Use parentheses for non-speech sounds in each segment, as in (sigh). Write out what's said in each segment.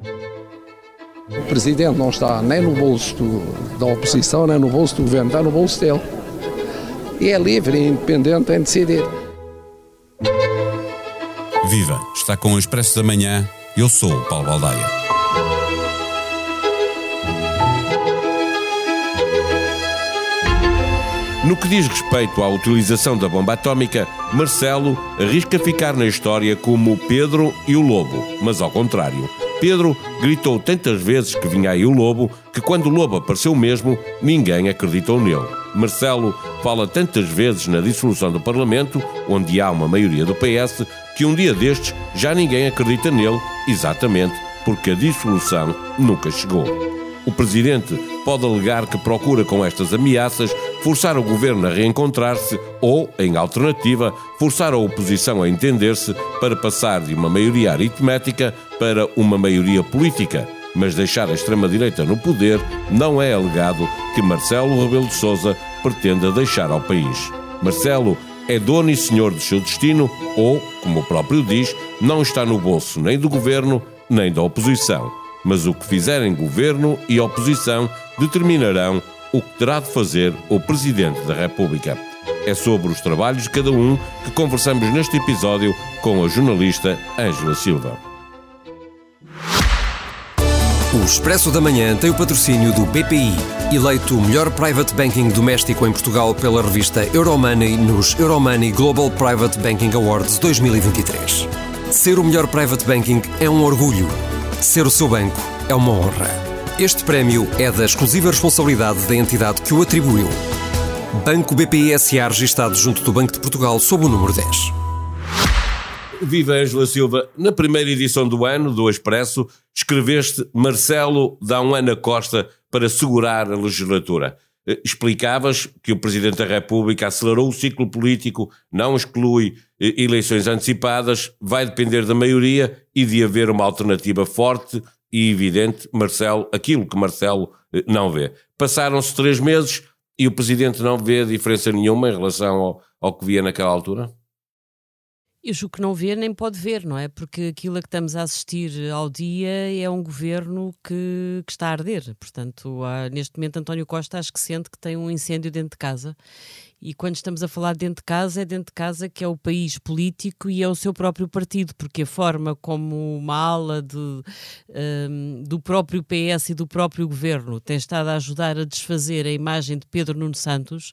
O presidente não está nem no bolso do, da oposição, nem no bolso do governo, está no bolso dele. E é livre e independente em decidir. Viva! Está com o Expresso da Manhã. Eu sou o Paulo Baldaia. No que diz respeito à utilização da bomba atómica, Marcelo arrisca ficar na história como o Pedro e o Lobo, mas ao contrário. Pedro gritou tantas vezes que vinha aí o lobo que quando o lobo apareceu mesmo, ninguém acreditou nele. Marcelo fala tantas vezes na dissolução do Parlamento, onde há uma maioria do PS, que um dia destes já ninguém acredita nele, exatamente porque a dissolução nunca chegou. O presidente pode alegar que procura com estas ameaças forçar o governo a reencontrar-se ou, em alternativa, forçar a oposição a entender-se para passar de uma maioria aritmética para uma maioria política. Mas deixar a extrema-direita no poder não é alegado que Marcelo Rebelo de Sousa pretenda deixar ao país. Marcelo é dono e senhor do seu destino ou, como o próprio diz, não está no bolso nem do governo nem da oposição mas o que fizerem governo e oposição determinarão o que terá de fazer o Presidente da República. É sobre os trabalhos de cada um que conversamos neste episódio com a jornalista Ângela Silva. O Expresso da Manhã tem o patrocínio do BPI, eleito o melhor private banking doméstico em Portugal pela revista Euromoney nos Euromoney Global Private Banking Awards 2023. Ser o melhor private banking é um orgulho. Ser o seu banco é uma honra. Este prémio é da exclusiva responsabilidade da entidade que o atribuiu. Banco BPI SA registado junto do Banco de Portugal sob o número 10. Viva Ângela Silva, na primeira edição do ano do Expresso, escreveste Marcelo dá um ano Costa para segurar a legislatura. Eh, explicavas que o Presidente da República acelerou o ciclo político, não exclui eh, eleições antecipadas, vai depender da maioria e de haver uma alternativa forte e evidente, Marcelo, aquilo que Marcelo eh, não vê. Passaram-se três meses e o Presidente não vê diferença nenhuma em relação ao, ao que via naquela altura? Eu julgo que não vê nem pode ver, não é? Porque aquilo a que estamos a assistir ao dia é um governo que, que está a arder. Portanto, há, neste momento, António Costa acho que sente que tem um incêndio dentro de casa e quando estamos a falar dentro de casa, é dentro de casa que é o país político e é o seu próprio partido, porque a forma como uma ala de, um, do próprio PS e do próprio governo tem estado a ajudar a desfazer a imagem de Pedro Nuno Santos,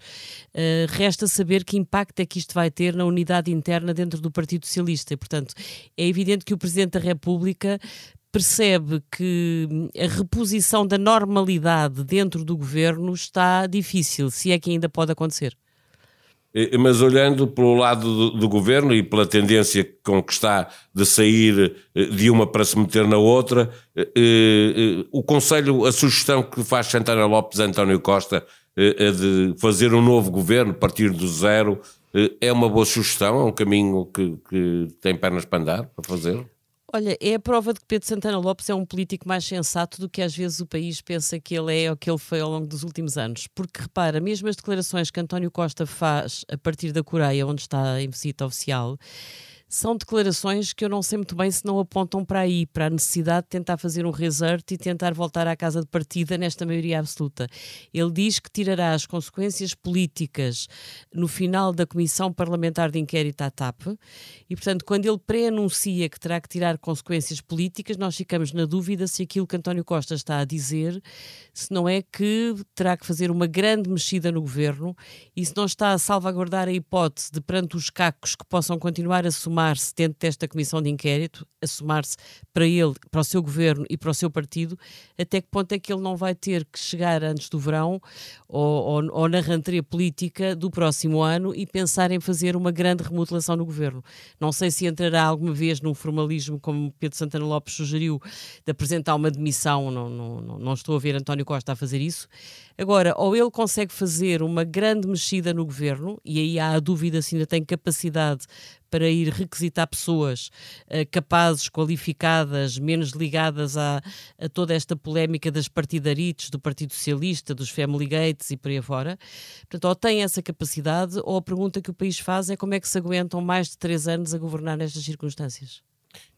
uh, resta saber que impacto é que isto vai ter na unidade interna dentro do Partido Socialista. E, portanto, é evidente que o Presidente da República percebe que a reposição da normalidade dentro do governo está difícil, se é que ainda pode acontecer. Mas olhando pelo lado do, do, governo e pela tendência com que está de sair eh, de uma para se meter na outra, eh, eh, o Conselho, a sugestão que faz Santana Lopes António Costa é de fazer um novo governo, partir do zero, é uma boa sugestão, é um caminho que, que tem pernas para andar, para fazer? Olha, é a prova de que Pedro Santana Lopes é um político mais sensato do que às vezes o país pensa que ele é ou que ele foi ao longo dos últimos anos. Porque repara, mesmo as declarações que António Costa faz a partir da Coreia, onde está em visita oficial, são declarações que eu não sei muito bem se não apontam para aí, para a necessidade de tentar fazer um resort e tentar voltar à casa de partida nesta maioria absoluta. Ele diz que tirará as consequências políticas no final da Comissão Parlamentar de Inquérito à TAP e, portanto, quando ele pré-anuncia que terá que tirar consequências políticas, nós ficamos na dúvida se aquilo que António Costa está a dizer, se não é que terá que fazer uma grande mexida no governo e se não está a salvaguardar a hipótese de, perante os cacos que possam continuar a somar assumar-se dentro desta comissão de inquérito, assumar-se para ele, para o seu governo e para o seu partido, até que ponto é que ele não vai ter que chegar antes do verão ou, ou, ou na rentrée política do próximo ano e pensar em fazer uma grande remodelação no governo. Não sei se entrará alguma vez num formalismo, como Pedro Santana Lopes sugeriu, de apresentar uma demissão, não, não, não estou a ver António Costa a fazer isso. Agora, ou ele consegue fazer uma grande mexida no governo, e aí há a dúvida se ainda tem capacidade para ir requisitar pessoas uh, capazes, qualificadas, menos ligadas a, a, toda esta polémica das partidarites, do Partido Socialista, dos Family Gates e por aí fora. Portanto, ou tem essa capacidade, ou a pergunta que o país faz é como é que se aguentam mais de três anos a governar nestas circunstâncias.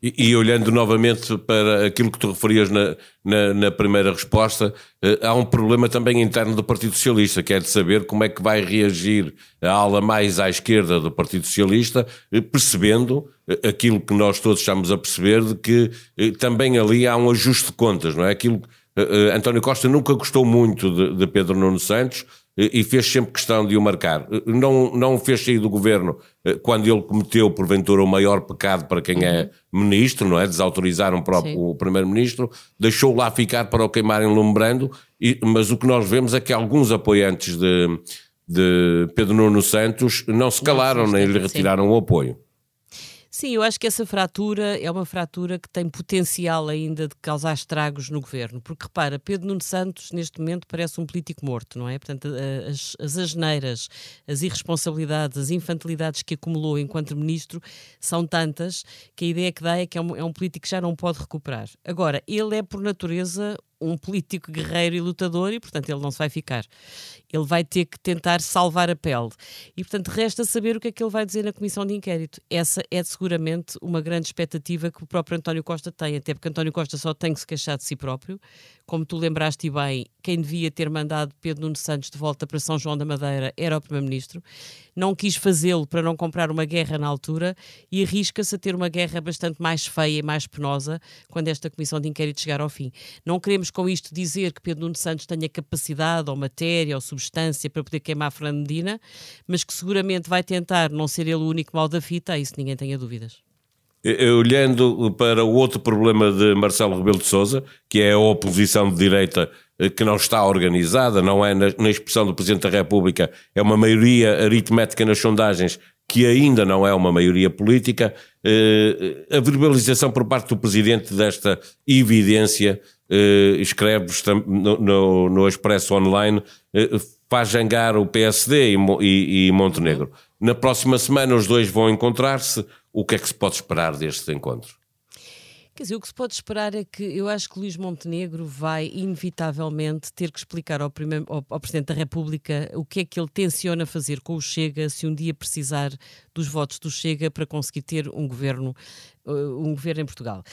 E, e, olhando novamente para aquilo que tu referias na, na, na primeira resposta, eh, há um problema também interno do Partido Socialista, que é de saber como é que vai reagir a ala mais à esquerda do Partido Socialista, eh, percebendo eh, aquilo que nós todos estamos a perceber, de que também ali há um ajuste de contas, não é? Aquilo António Costa nunca gostou muito de, de Pedro Nuno Santos, e fez sempre questão de o marcar. Não, não fez sair do governo eh, quando ele cometeu, porventura, o maior pecado para quem é ministro, não é? Desautorizar um próprio o primeiro-ministro, deixou lá ficar para o queimarem lumbrando, e, mas o que nós vemos é que alguns apoiantes de, de Pedro Nuno Santos não se calaram, nem lhe retiraram sim. o apoio. Sim, eu acho que essa fratura é uma fratura que tem potencial ainda de causar estragos no governo, porque repara, Pedro Nuno Santos neste momento parece um político morto, não é? Portanto, as, as asneiras, as irresponsabilidades, as infantilidades que acumulou enquanto ministro são tantas que a ideia que dá é que é um, é um político que já não pode recuperar. Agora, ele é por natureza um político guerreiro e lutador e, portanto, ele não se vai ficar. Ele vai ter que tentar salvar a pele. E, portanto, resta saber o que é que ele vai dizer na comissão de inquérito. Essa é seguramente uma grande expectativa que o próprio António Costa tem, até porque António Costa só tem que se queixar de si próprio. Como tu lembraste bem, quem devia ter mandado Pedro Nuno Santos de volta para São João da Madeira era o Primeiro-Ministro. Não quis fazê-lo para não comprar uma guerra na altura e arrisca-se a ter uma guerra bastante mais feia e mais penosa quando esta comissão de inquérito chegar ao fim. Não queremos com isto dizer que Pedro Nuno Santos tenha capacidade ou matéria ou substância para poder queimar Fernando Medina, mas que seguramente vai tentar não ser ele o único mal da fita, isso ninguém tenha dúvidas. Olhando para o outro problema de Marcelo Rebelo de Sousa, que é a oposição de direita que não está organizada, não é na, na expressão do Presidente da República, é uma maioria aritmética nas sondagens que ainda não é uma maioria política, eh, a verbalização por parte do Presidente desta evidência, eh, escreves no, no, no Expresso Online, faz jangar o PSD e, e, e Montenegro. Na próxima semana os dois vão encontrar-se. O que é que se pode esperar deste encontro? Quer dizer, o que se pode esperar é que eu acho que Luís Montenegro vai inevitavelmente ter que explicar ao, primeiro, ao, ao, Presidente da República o que é que ele tenciona fazer com o Chega se um dia precisar dos votos do Chega para conseguir ter um governo, uh, um governo em Portugal.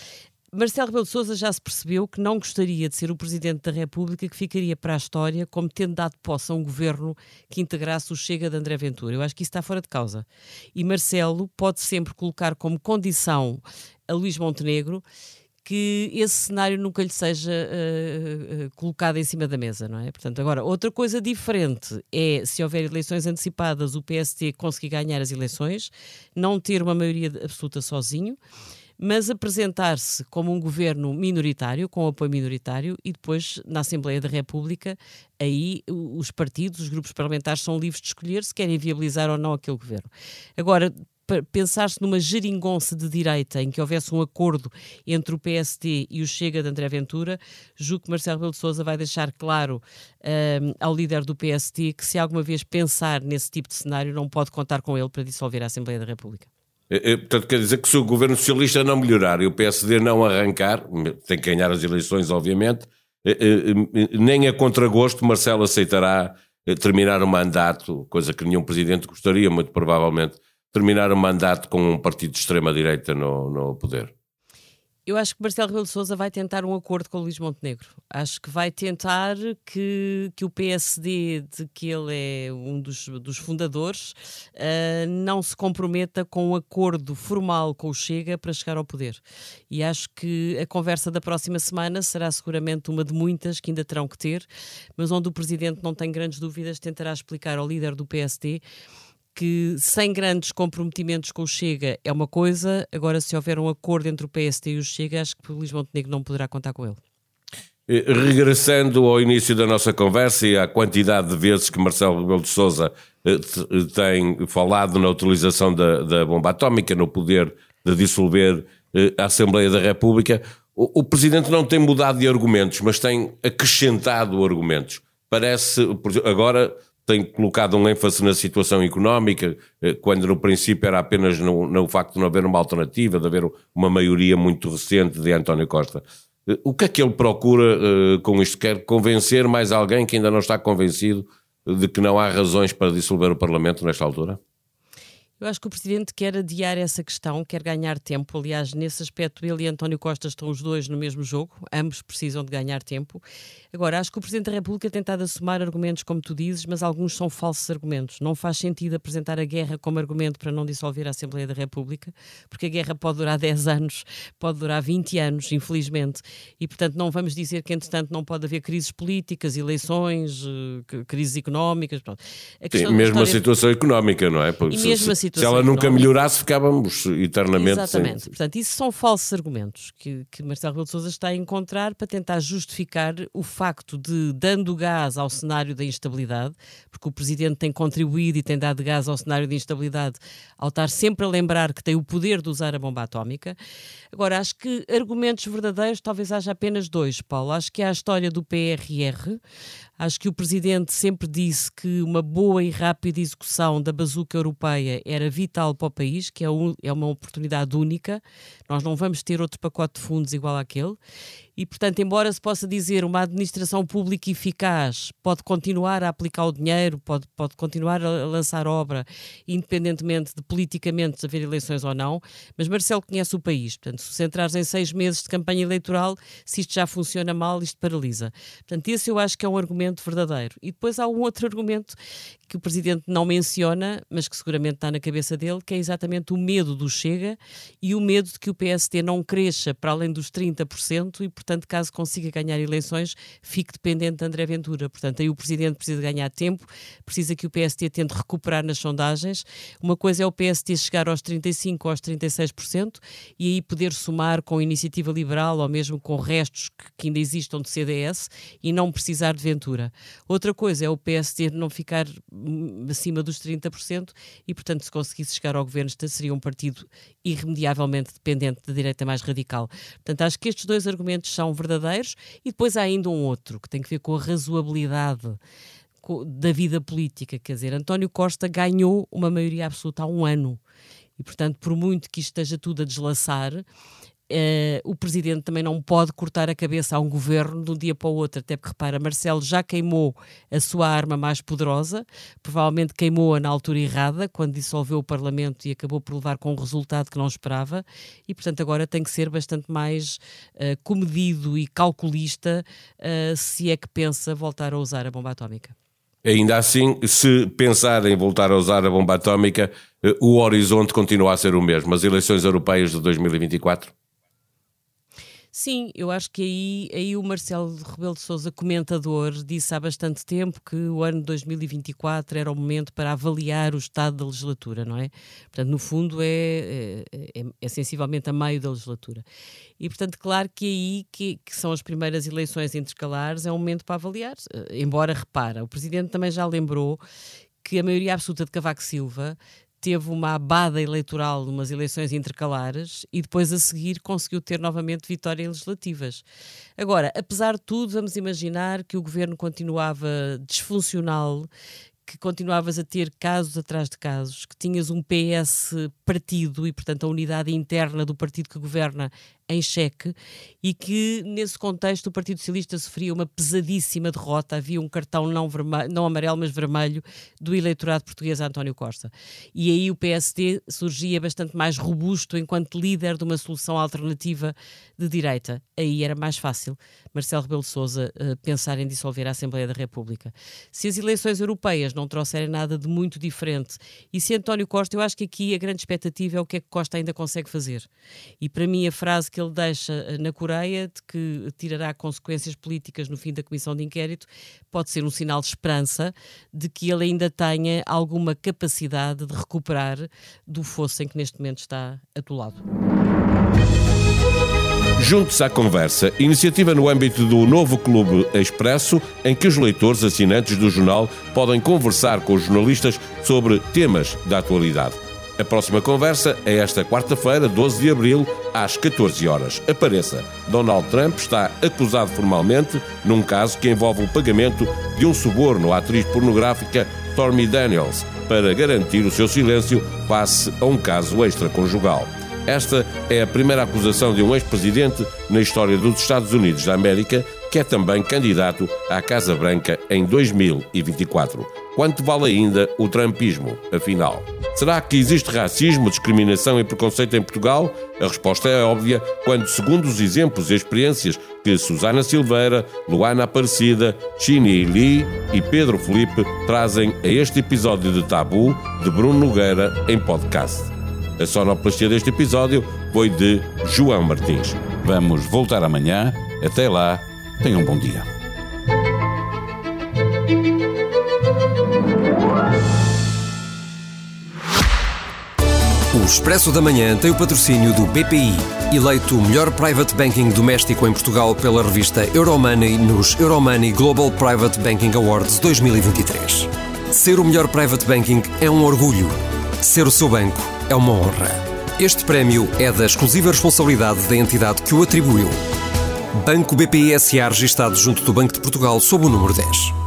Marcelo Rebelo de Sousa já se percebeu que não gostaria de ser o Presidente da República que ficaria para a história como tendo dado posse a um governo que integrasse o Chega de André Ventura. Eu acho que isso está fora de causa. E Marcelo pode sempre colocar como condição a Luís Montenegro que esse cenário nunca lhe seja uh, uh, colocado em cima da mesa, não é? Portanto, agora, outra coisa diferente é se houver eleições antecipadas, o PST conseguir ganhar as eleições, não ter uma maioria absoluta sozinho mas apresentar-se como um governo minoritário, com apoio minoritário, e depois, na Assembleia da República, aí os partidos, os grupos parlamentares são livres de escolher se querem viabilizar ou não aquele governo. Agora, pensar-se numa geringonça de direita em que houvesse um acordo entre o PSD e o Chega de André Ventura, julgo que Marcelo Rebelo de Sousa vai deixar claro um, ao líder do PSD que se alguma vez pensar nesse tipo de cenário não pode contar com ele para dissolver a Assembleia da República. Portanto, quer dizer que se o governo socialista não melhorar e o PSD não arrancar, tem que ganhar as eleições, obviamente, é, nem a contragosto Marcelo aceitará terminar o mandato, coisa que nenhum presidente gostaria, muito provavelmente, terminar o mandato com um partido de extrema-direita no, no poder. Eu acho que Marcelo Rebelo de Sousa vai tentar um acordo com o Luís Montenegro. Acho que vai tentar que, que o PSD, de que ele é um dos, dos fundadores, uh, não se comprometa com um acordo formal com o Chega para chegar ao poder. E acho que a conversa da próxima semana será seguramente uma de muitas que ainda terão que ter, mas onde o Presidente não tem grandes dúvidas, tentará explicar ao líder do PSD que sem grandes comprometimentos com o Chega é uma coisa, agora se houver um acordo entre o PSD e o Chega, acho que o Luís Montenegro não poderá contar com ele. Eh, regressando ao início da nossa conversa e à quantidade de vezes que Marcelo Rebelo de Sousa eh, tem falado na utilização da, da bomba atómica, no poder de dissolver eh, a Assembleia da República, o, o Presidente não tem mudado de argumentos, mas tem acrescentado argumentos. Parece, agora tem colocado um ênfase na situação económica, eh, quando no princípio era apenas no, no, facto de não haver uma alternativa, de haver uma maioria muito recente de António Costa. Eh, o que é que ele procura uh, com isto? Quer convencer mais alguém que ainda não está convencido de que não há razões para dissolver o Parlamento nesta altura? Eu acho que o Presidente quer adiar essa questão, quer ganhar tempo. Aliás, nesse aspecto, ele e António Costa estão os dois no mesmo jogo, ambos precisam de ganhar tempo. Agora, acho que o Presidente da República tem tentado assumar argumentos, como tu dizes, mas alguns são falsos argumentos. Não faz sentido apresentar a guerra como argumento para não dissolver a Assembleia da República, porque a guerra pode durar (laughs) 10 anos, pode durar 20 anos, infelizmente. E, portanto, não vamos dizer que, entretanto, não pode haver crises políticas, eleições, eh, crises económicas. Pronto. A Sim, mesmo a situação económica, não é? Porque e mesmo a situação se ela nunca melhorasse, ficávamos eternamente Exatamente. Sem... Portanto, isso são falsos argumentos que, que Marcelo Rebelo de Sousa está a encontrar para tentar justificar o facto de, dando gás ao cenário da instabilidade, porque o Presidente tem contribuído e tem dado gás ao cenário de instabilidade ao estar sempre a lembrar que tem o poder de usar a bomba atómica. Agora, acho que argumentos verdadeiros talvez haja apenas dois, Paulo. Acho que há a história do PRR, Acho que o Presidente sempre disse que uma boa e rápida execução da bazuca europeia era vital para o país, que é, um, é uma oportunidade única. Nós não vamos ter outro pacote de fundos igual àquele. E, portanto, embora se possa dizer uma administração pública eficaz pode continuar a aplicar o dinheiro, pode, pode continuar a lançar obra, independentemente de politicamente haver eleições ou não, mas Marcelo conhece o país. Portanto, se centrares em seis meses de campanha eleitoral, se isto já funciona mal, isto paralisa. Portanto, esse eu acho que é um argumento verdadeiro. E depois há um outro argumento que o Presidente não menciona, mas que seguramente está na cabeça dele, que é exatamente o medo do Chega e o medo de que o PST não cresça para além dos 30% e, portanto, caso consiga ganhar eleições, fique dependente de André Ventura. Portanto, aí o Presidente precisa ganhar tempo, precisa que o PST tente recuperar nas sondagens. Uma coisa é o PST chegar aos 35% ou aos 36% e aí poder somar com a iniciativa liberal ou mesmo com restos que, que ainda existam de CDS e não precisar de Ventura. Outra coisa é o PST não ficar hum, acima dos 30% e, portanto, se conseguisse chegar ao governo, seria um partido irremediavelmente dependente da direita mais radical. Portanto, acho que estes dois argumentos são verdadeiros e depois há ainda um outro que tem que ver com a razoabilidade da vida política. Quer dizer, António Costa ganhou uma maioria absoluta há um ano. E, portanto, por muito que isto esteja tudo a deslaçar, Uh, o presidente também não pode cortar a cabeça a um governo de um dia para o outro, até porque repara, Marcelo já queimou a sua arma mais poderosa, provavelmente queimou-a na altura errada, quando dissolveu o Parlamento e acabou por levar com um resultado que não esperava, e portanto agora tem que ser bastante mais uh, comedido e calculista uh, se é que pensa voltar a usar a bomba atómica. Ainda assim, se pensar em voltar a usar a bomba atómica, o horizonte continua a ser o mesmo. As eleições europeias de 2024? Sim, eu acho que aí, aí o Marcelo Rebelo de Sousa, comentador, disse há bastante tempo que o ano de 2024 era o momento para avaliar o estado da legislatura, não é? Portanto, no fundo é, é, é, é sensivelmente a meio da legislatura. E, portanto, claro que aí, que, que são as primeiras eleições intercalares, é um momento para avaliar. Eh, embora, repara, o Presidente também já lembrou que a maioria absoluta de Cavaco Silva teve uma abada eleitoral numas eleições intercalares e depois a seguir conseguiu ter novamente vitórias legislativas. Agora, apesar de tudo, vamos imaginar que o governo continuava disfuncional, que continuavas a ter casos atrás de casos, que tinhas um PS partido e, portanto, a unidade interna do partido que governa em xeque e que, nesse contexto, o Partido Socialista sofria uma pesadíssima derrota. Havia um cartão não, vermelho, não amarelo, mas vermelho do eleitorado português a António Costa. E aí o PSD surgia bastante mais robusto enquanto líder de uma solução alternativa de direita. Aí era mais fácil Marcelo Rebelo de Sousa uh, pensar em dissolver a Assembleia da República. Se as eleições europeias não trouxerem nada de muito diferente e se António Costa, eu acho que aqui a grande expectativa é o que é que Costa ainda consegue fazer. E para mim a frase que ele deixa eh, na Coreia, de que tirará consequências políticas no fim da comissão de inquérito, pode ser um sinal de esperança de que ele ainda tenha alguma capacidade de recuperar do fosso em que neste momento está atolado. Juntos à conversa, iniciativa no âmbito do novo Clube Expresso, em que os leitores assinantes do jornal podem conversar com os jornalistas sobre temas da atualidade. A próxima conversa é esta quarta-feira, 12 de abril, às 14 horas. Apareça. Donald Trump está acusado formalmente num caso que envolve o pagamento de um suborno à atriz pornográfica Stormy Daniels para garantir o seu silêncio face a um caso extraconjugal. Esta é a primeira acusação de um ex-presidente na história dos Estados Unidos da América que é também candidato à Casa Branca em 2024. Quanto vale ainda o trumpismo, afinal? Será que existe racismo, discriminação e preconceito em Portugal? A resposta é óbvia quando, segundo os exemplos e experiências que Susana Silveira, Luana Aparecida, Chini Lee e Pedro Felipe trazem a este episódio de Tabu de Bruno Nogueira em podcast. A sonoplastia deste episódio foi de João Martins. Vamos voltar amanhã. Até lá, tenham um bom dia. O Expresso da Manhã tem o patrocínio do BPI, eleito o melhor private banking doméstico em Portugal pela revista Euromoney nos Euromoney Global Private Banking Awards 2023. Ser o melhor private banking é um orgulho. Ser o seu banco é uma honra. Este prémio é da exclusiva responsabilidade da entidade que o atribuiu. Banco BPI SA registado junto do Banco de Portugal sob o número 10.